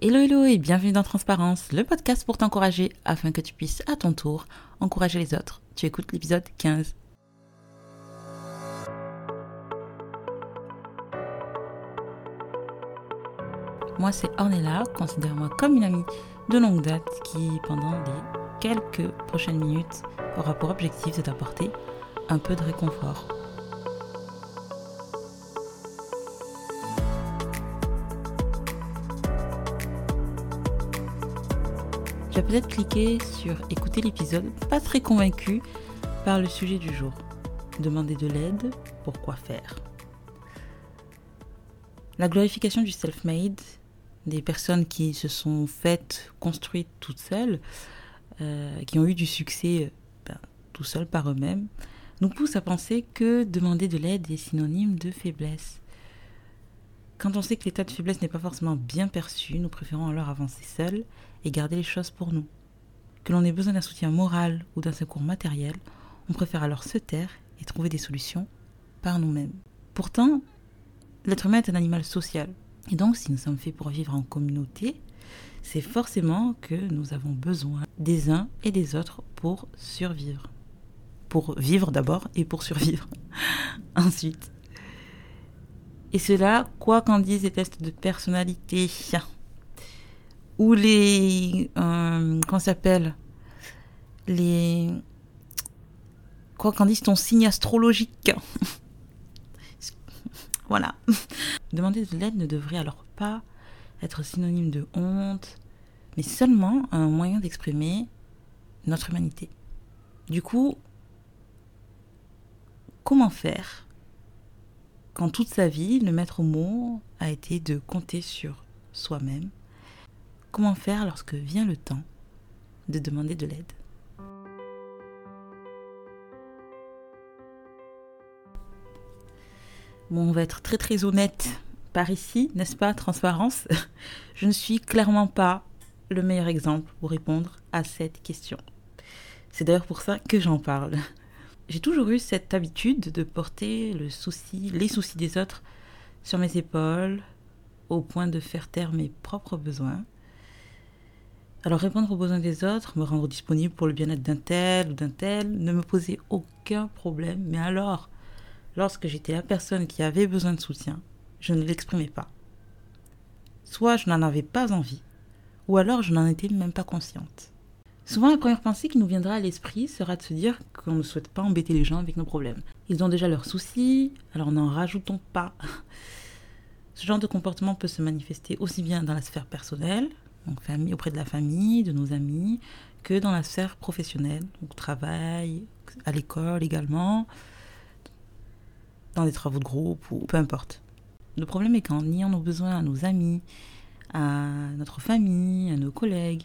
Hello hello et bienvenue dans Transparence, le podcast pour t'encourager afin que tu puisses à ton tour encourager les autres. Tu écoutes l'épisode 15. Moi c'est Ornella, considère-moi comme une amie de longue date qui pendant les quelques prochaines minutes aura pour objectif de t'apporter un peu de réconfort. Peut-être cliqué sur écouter l'épisode, pas très convaincu par le sujet du jour. Demander de l'aide, pourquoi faire? La glorification du self-made, des personnes qui se sont faites, construites toutes seules, euh, qui ont eu du succès ben, tout seuls par eux-mêmes, nous pousse à penser que demander de l'aide est synonyme de faiblesse. Quand on sait que l'état de faiblesse n'est pas forcément bien perçu, nous préférons alors avancer seuls et garder les choses pour nous. Que l'on ait besoin d'un soutien moral ou d'un secours matériel, on préfère alors se taire et trouver des solutions par nous-mêmes. Pourtant, l'être humain est un animal social. Et donc, si nous sommes faits pour vivre en communauté, c'est forcément que nous avons besoin des uns et des autres pour survivre. Pour vivre d'abord et pour survivre ensuite. Et cela, quoi qu'en disent les tests de personnalité, ou les... Euh, comment s'appelle? Les... Quoi qu'en dise ton signe astrologique. voilà. Demander de l'aide ne devrait alors pas être synonyme de honte, mais seulement un moyen d'exprimer notre humanité. Du coup, comment faire quand toute sa vie, le maître mot a été de compter sur soi-même? Comment faire lorsque vient le temps de demander de l'aide? Bon, on va être très très honnête par ici, n'est-ce pas, transparence? Je ne suis clairement pas le meilleur exemple pour répondre à cette question. C'est d'ailleurs pour ça que j'en parle. J'ai toujours eu cette habitude de porter le souci, les soucis des autres sur mes épaules, au point de faire taire mes propres besoins. Alors répondre aux besoins des autres, me rendre disponible pour le bien-être d'un tel ou d'un tel, ne me posait aucun problème. Mais alors, lorsque j'étais la personne qui avait besoin de soutien, je ne l'exprimais pas. Soit je n'en avais pas envie, ou alors je n'en étais même pas consciente. Souvent, la première pensée qui nous viendra à l'esprit sera de se dire qu'on ne souhaite pas embêter les gens avec nos problèmes. Ils ont déjà leurs soucis, alors n'en rajoutons pas. Ce genre de comportement peut se manifester aussi bien dans la sphère personnelle, auprès de la famille, de nos amis, que dans la sphère professionnelle, donc travail, à l'école également, dans des travaux de groupe ou peu importe. Le problème est qu'en niant nos besoins à nos amis, à notre famille, à nos collègues,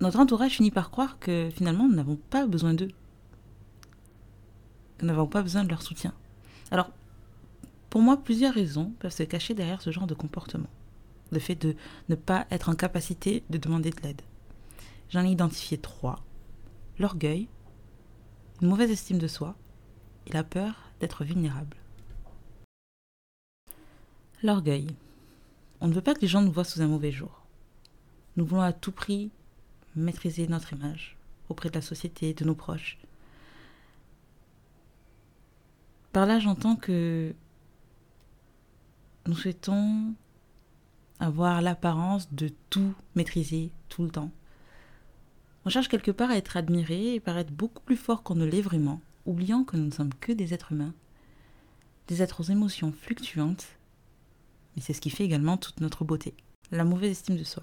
notre entourage finit par croire que finalement nous n'avons pas besoin d'eux. Nous n'avons pas besoin de leur soutien. Alors, pour moi, plusieurs raisons peuvent se cacher derrière ce genre de comportement. Le fait de ne pas être en capacité de demander de l'aide. J'en ai identifié trois. L'orgueil, une mauvaise estime de soi et la peur d'être vulnérable. L'orgueil. On ne veut pas que les gens nous voient sous un mauvais jour. Nous voulons à tout prix maîtriser notre image auprès de la société, de nos proches. Par là, j'entends que nous souhaitons avoir l'apparence de tout maîtriser tout le temps. On cherche quelque part à être admiré et paraître beaucoup plus fort qu'on ne l'est vraiment, oubliant que nous ne sommes que des êtres humains, des êtres aux émotions fluctuantes, mais c'est ce qui fait également toute notre beauté, la mauvaise estime de soi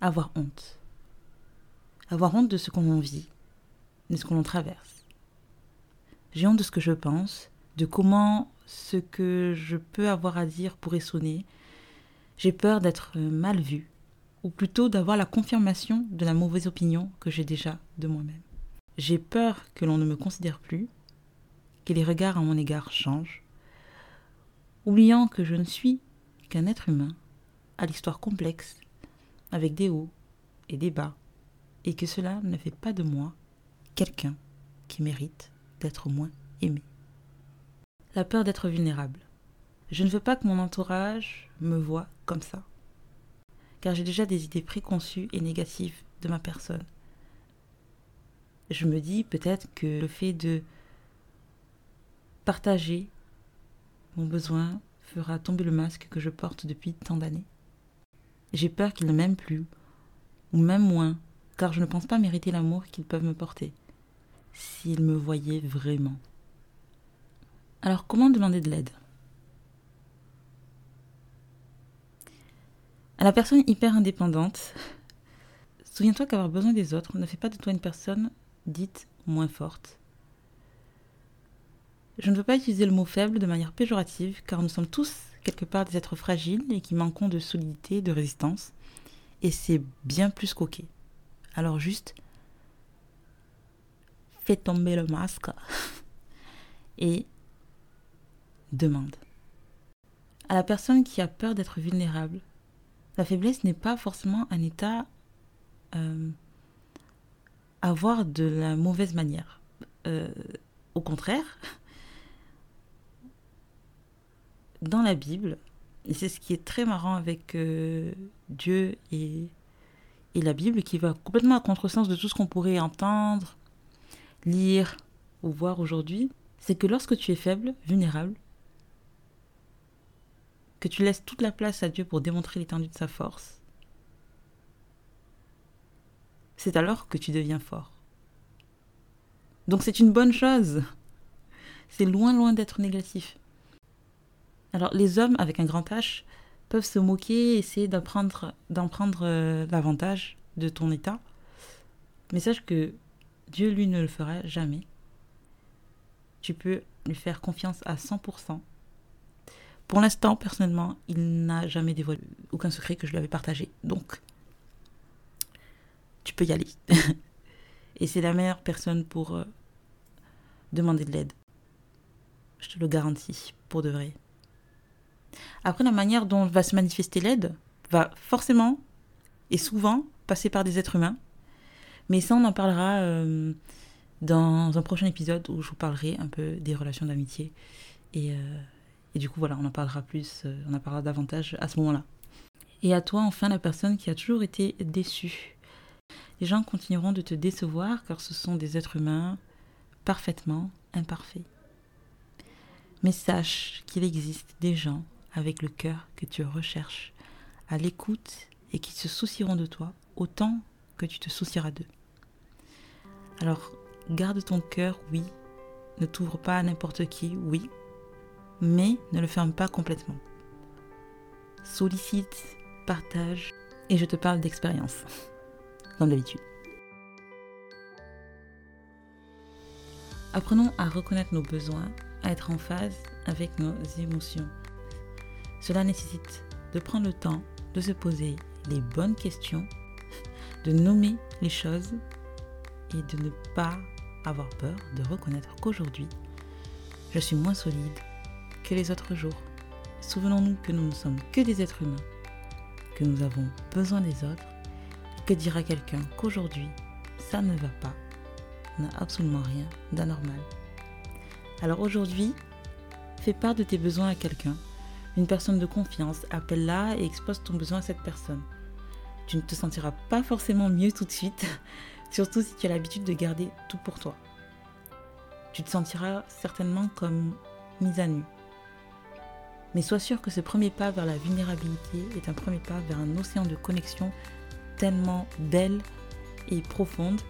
avoir honte. Avoir honte de ce qu'on vit, de ce qu'on traverse. J'ai honte de ce que je pense, de comment ce que je peux avoir à dire pourrait sonner. J'ai peur d'être mal vue, ou plutôt d'avoir la confirmation de la mauvaise opinion que j'ai déjà de moi-même. J'ai peur que l'on ne me considère plus, que les regards à mon égard changent, oubliant que je ne suis qu'un être humain à l'histoire complexe avec des hauts et des bas, et que cela ne fait pas de moi quelqu'un qui mérite d'être moins aimé. La peur d'être vulnérable. Je ne veux pas que mon entourage me voie comme ça, car j'ai déjà des idées préconçues et négatives de ma personne. Je me dis peut-être que le fait de partager mon besoin fera tomber le masque que je porte depuis tant d'années. J'ai peur qu'ils ne m'aiment plus, ou même moins, car je ne pense pas mériter l'amour qu'ils peuvent me porter, s'ils me voyaient vraiment. Alors comment demander de l'aide? À la personne hyper indépendante, souviens-toi qu'avoir besoin des autres ne fait pas de toi une personne dite moins forte. Je ne veux pas utiliser le mot faible de manière péjorative, car nous sommes tous quelque part des êtres fragiles et qui manquons de solidité, de résistance. Et c'est bien plus qu'ok. Alors juste, fais tomber le masque et demande. À la personne qui a peur d'être vulnérable, la faiblesse n'est pas forcément un état euh, à voir de la mauvaise manière. Euh, au contraire, dans la Bible, et c'est ce qui est très marrant avec euh, Dieu et, et la Bible, qui va complètement à contresens de tout ce qu'on pourrait entendre, lire ou voir aujourd'hui, c'est que lorsque tu es faible, vulnérable, que tu laisses toute la place à Dieu pour démontrer l'étendue de sa force, c'est alors que tu deviens fort. Donc c'est une bonne chose. C'est loin loin d'être négatif. Alors les hommes avec un grand H peuvent se moquer, essayer d'en prendre, prendre euh, l'avantage de ton état. Mais sache que Dieu, lui, ne le fera jamais. Tu peux lui faire confiance à 100%. Pour l'instant, personnellement, il n'a jamais dévoilé aucun secret que je lui avais partagé. Donc, tu peux y aller. Et c'est la meilleure personne pour euh, demander de l'aide. Je te le garantis, pour de vrai. Après, la manière dont va se manifester l'aide va forcément et souvent passer par des êtres humains. Mais ça, on en parlera euh, dans un prochain épisode où je vous parlerai un peu des relations d'amitié. Et, euh, et, du coup, voilà, on en parlera plus, euh, on en parlera davantage à ce moment-là. Et à toi, enfin, la personne qui a toujours été déçue. Les gens continueront de te décevoir car ce sont des êtres humains parfaitement imparfaits. Mais sache qu'il existe des gens avec le cœur que tu recherches, à l'écoute et qui se soucieront de toi autant que tu te soucieras d'eux. Alors, garde ton cœur, oui. Ne t'ouvre pas à n'importe qui, oui. Mais ne le ferme pas complètement. Sollicite, partage, et je te parle d'expérience, comme d'habitude. Apprenons à reconnaître nos besoins, à être en phase avec nos émotions cela nécessite de prendre le temps de se poser les bonnes questions, de nommer les choses et de ne pas avoir peur de reconnaître qu'aujourd'hui, je suis moins solide les autres jours. Souvenons-nous que nous ne sommes que des êtres humains, que nous avons besoin des autres, que dira quelqu'un qu'aujourd'hui, ça ne va pas, n'a absolument rien d'anormal. Alors aujourd'hui, fais part de tes besoins à quelqu'un une personne de confiance, appelle-la et expose ton besoin à cette personne. Tu ne te sentiras pas forcément mieux tout de suite, surtout si tu as l'habitude de garder tout pour toi. Tu te sentiras certainement comme mise à nu. Mais sois sûr que ce premier pas vers la vulnérabilité est un premier pas vers un océan de connexion tellement belle et profonde,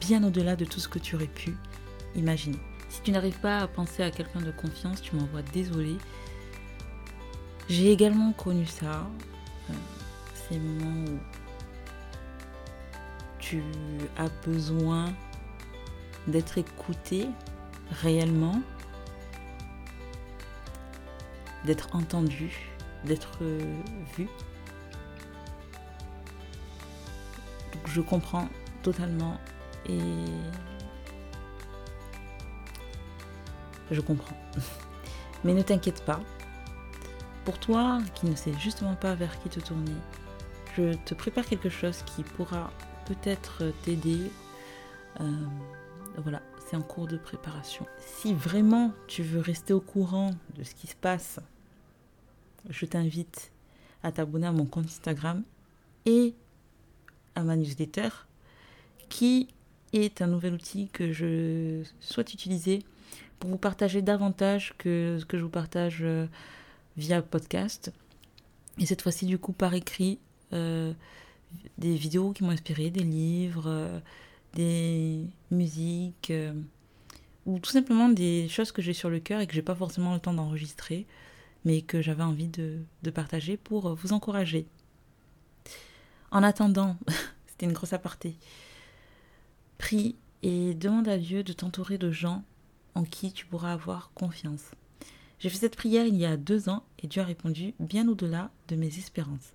bien au-delà de tout ce que tu aurais pu imaginer. Si tu n'arrives pas à penser à quelqu'un de confiance, tu m'envoies désolé. J'ai également connu ça, euh, ces moments où tu as besoin d'être écouté réellement, d'être entendu, d'être vu. Donc je comprends totalement et je comprends. Mais ne t'inquiète pas, pour toi qui ne sais justement pas vers qui te tourner, je te prépare quelque chose qui pourra peut-être t'aider. Euh, voilà, c'est en cours de préparation. Si vraiment tu veux rester au courant de ce qui se passe, je t'invite à t'abonner à mon compte Instagram et à ma newsletter qui est un nouvel outil que je souhaite utiliser pour vous partager davantage que ce que je vous partage euh, via podcast. Et cette fois-ci, du coup, par écrit, euh, des vidéos qui m'ont inspiré, des livres, euh, des musiques, ou tout simplement des choses que j'ai sur le cœur et que j'ai pas forcément le temps d'enregistrer, mais que j'avais envie de, de partager pour vous encourager. En attendant, c'était une grosse aparté. Prie et demande à Dieu de t'entourer de gens en qui tu pourras avoir confiance. J'ai fait cette prière il y a deux ans et Dieu a répondu bien au-delà de mes espérances.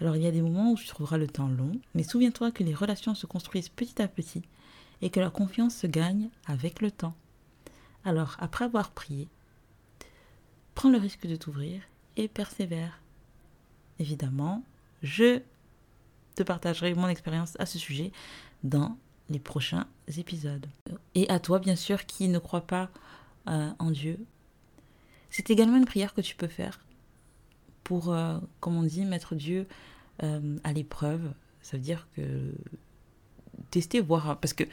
Alors il y a des moments où tu trouveras le temps long, mais souviens-toi que les relations se construisent petit à petit et que la confiance se gagne avec le temps. Alors après avoir prié, prends le risque de t'ouvrir et persévère. Évidemment, je te partagerai mon expérience à ce sujet dans les prochains épisodes. Et à toi, bien sûr, qui ne croit pas euh, en Dieu, c'est également une prière que tu peux faire pour, euh, comme on dit, mettre Dieu euh, à l'épreuve. Ça veut dire que tester, voir. Parce que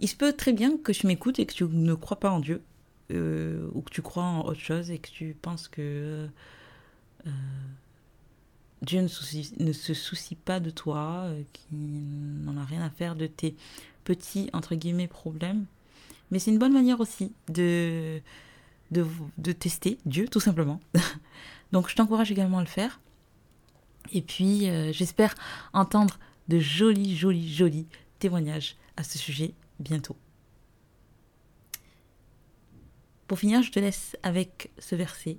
il se peut très bien que tu m'écoutes et que tu ne crois pas en Dieu, ou que tu crois en autre chose et que tu penses que Dieu ne, ne, se soucie pas de toi, qu'il n'en a rien à faire de tes petit, entre guillemets, problème. Mais c'est une bonne manière aussi de, de, de tester Dieu, tout simplement. Donc je t'encourage également à le faire. Et puis euh, j'espère entendre de jolis, jolis, jolis témoignages à ce sujet bientôt. Pour finir, je te laisse avec ce verset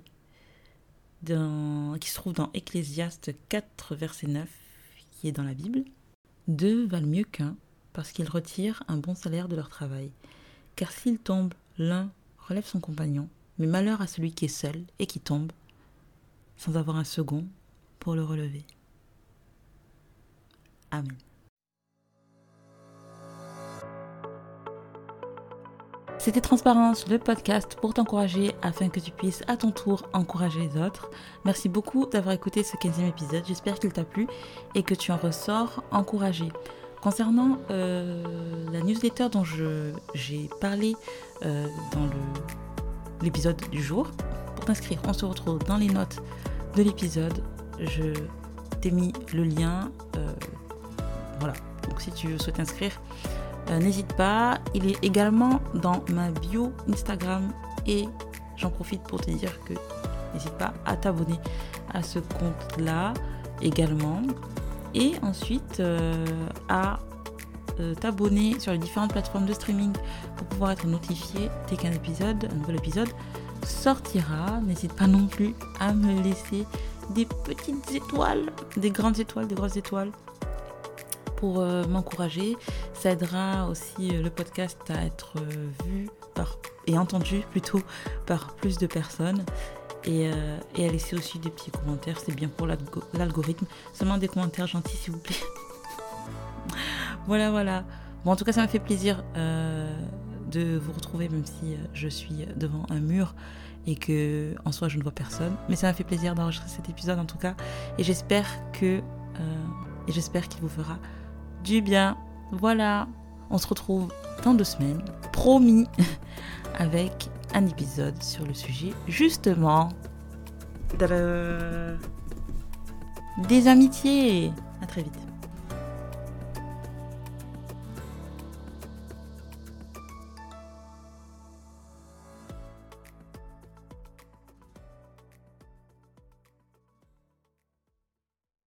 dans, qui se trouve dans Ecclésiaste 4, verset 9, qui est dans la Bible. Deux valent mieux qu'un, parce qu'ils retirent un bon salaire de leur travail. Car s'il tombe, l'un relève son compagnon, mais malheur à celui qui est seul et qui tombe, sans avoir un second pour le relever. Amen. C'était Transparence, le podcast pour t'encourager afin que tu puisses à ton tour encourager les autres. Merci beaucoup d'avoir écouté ce 15e épisode. J'espère qu'il t'a plu et que tu en ressors encouragé. Concernant euh, la newsletter dont j'ai parlé euh, dans l'épisode du jour, pour t'inscrire, on se retrouve dans les notes de l'épisode. Je t'ai mis le lien. Euh, voilà. Donc si tu souhaites t'inscrire, n'hésite pas. Il est également dans ma bio Instagram et j'en profite pour te dire que n'hésite pas à t'abonner à ce compte-là également et ensuite euh, à euh, t'abonner sur les différentes plateformes de streaming pour pouvoir être notifié dès qu'un épisode, un nouvel épisode sortira. N'hésite pas non plus à me laisser des petites étoiles, des grandes étoiles, des grosses étoiles pour euh, m'encourager. Ça aidera aussi le podcast à être vu par, et entendu plutôt par plus de personnes. Euh, et, à laisser aussi des petits commentaires, c'est bien pour l'algorithme. Seulement des commentaires gentils, s'il vous plaît. Voilà, voilà. Bon, en tout cas, ça m'a fait plaisir euh, de vous retrouver, même si euh, je suis devant un mur et que en soi je ne vois personne. Mais ça m'a fait plaisir d'enregistrer cet épisode en tout cas. Et j'espère que et j'espère qu'il vous fera du bien. Voilà. On se retrouve dans deux semaines, promis, avec un épisode sur le sujet justement des amitiés. À très vite.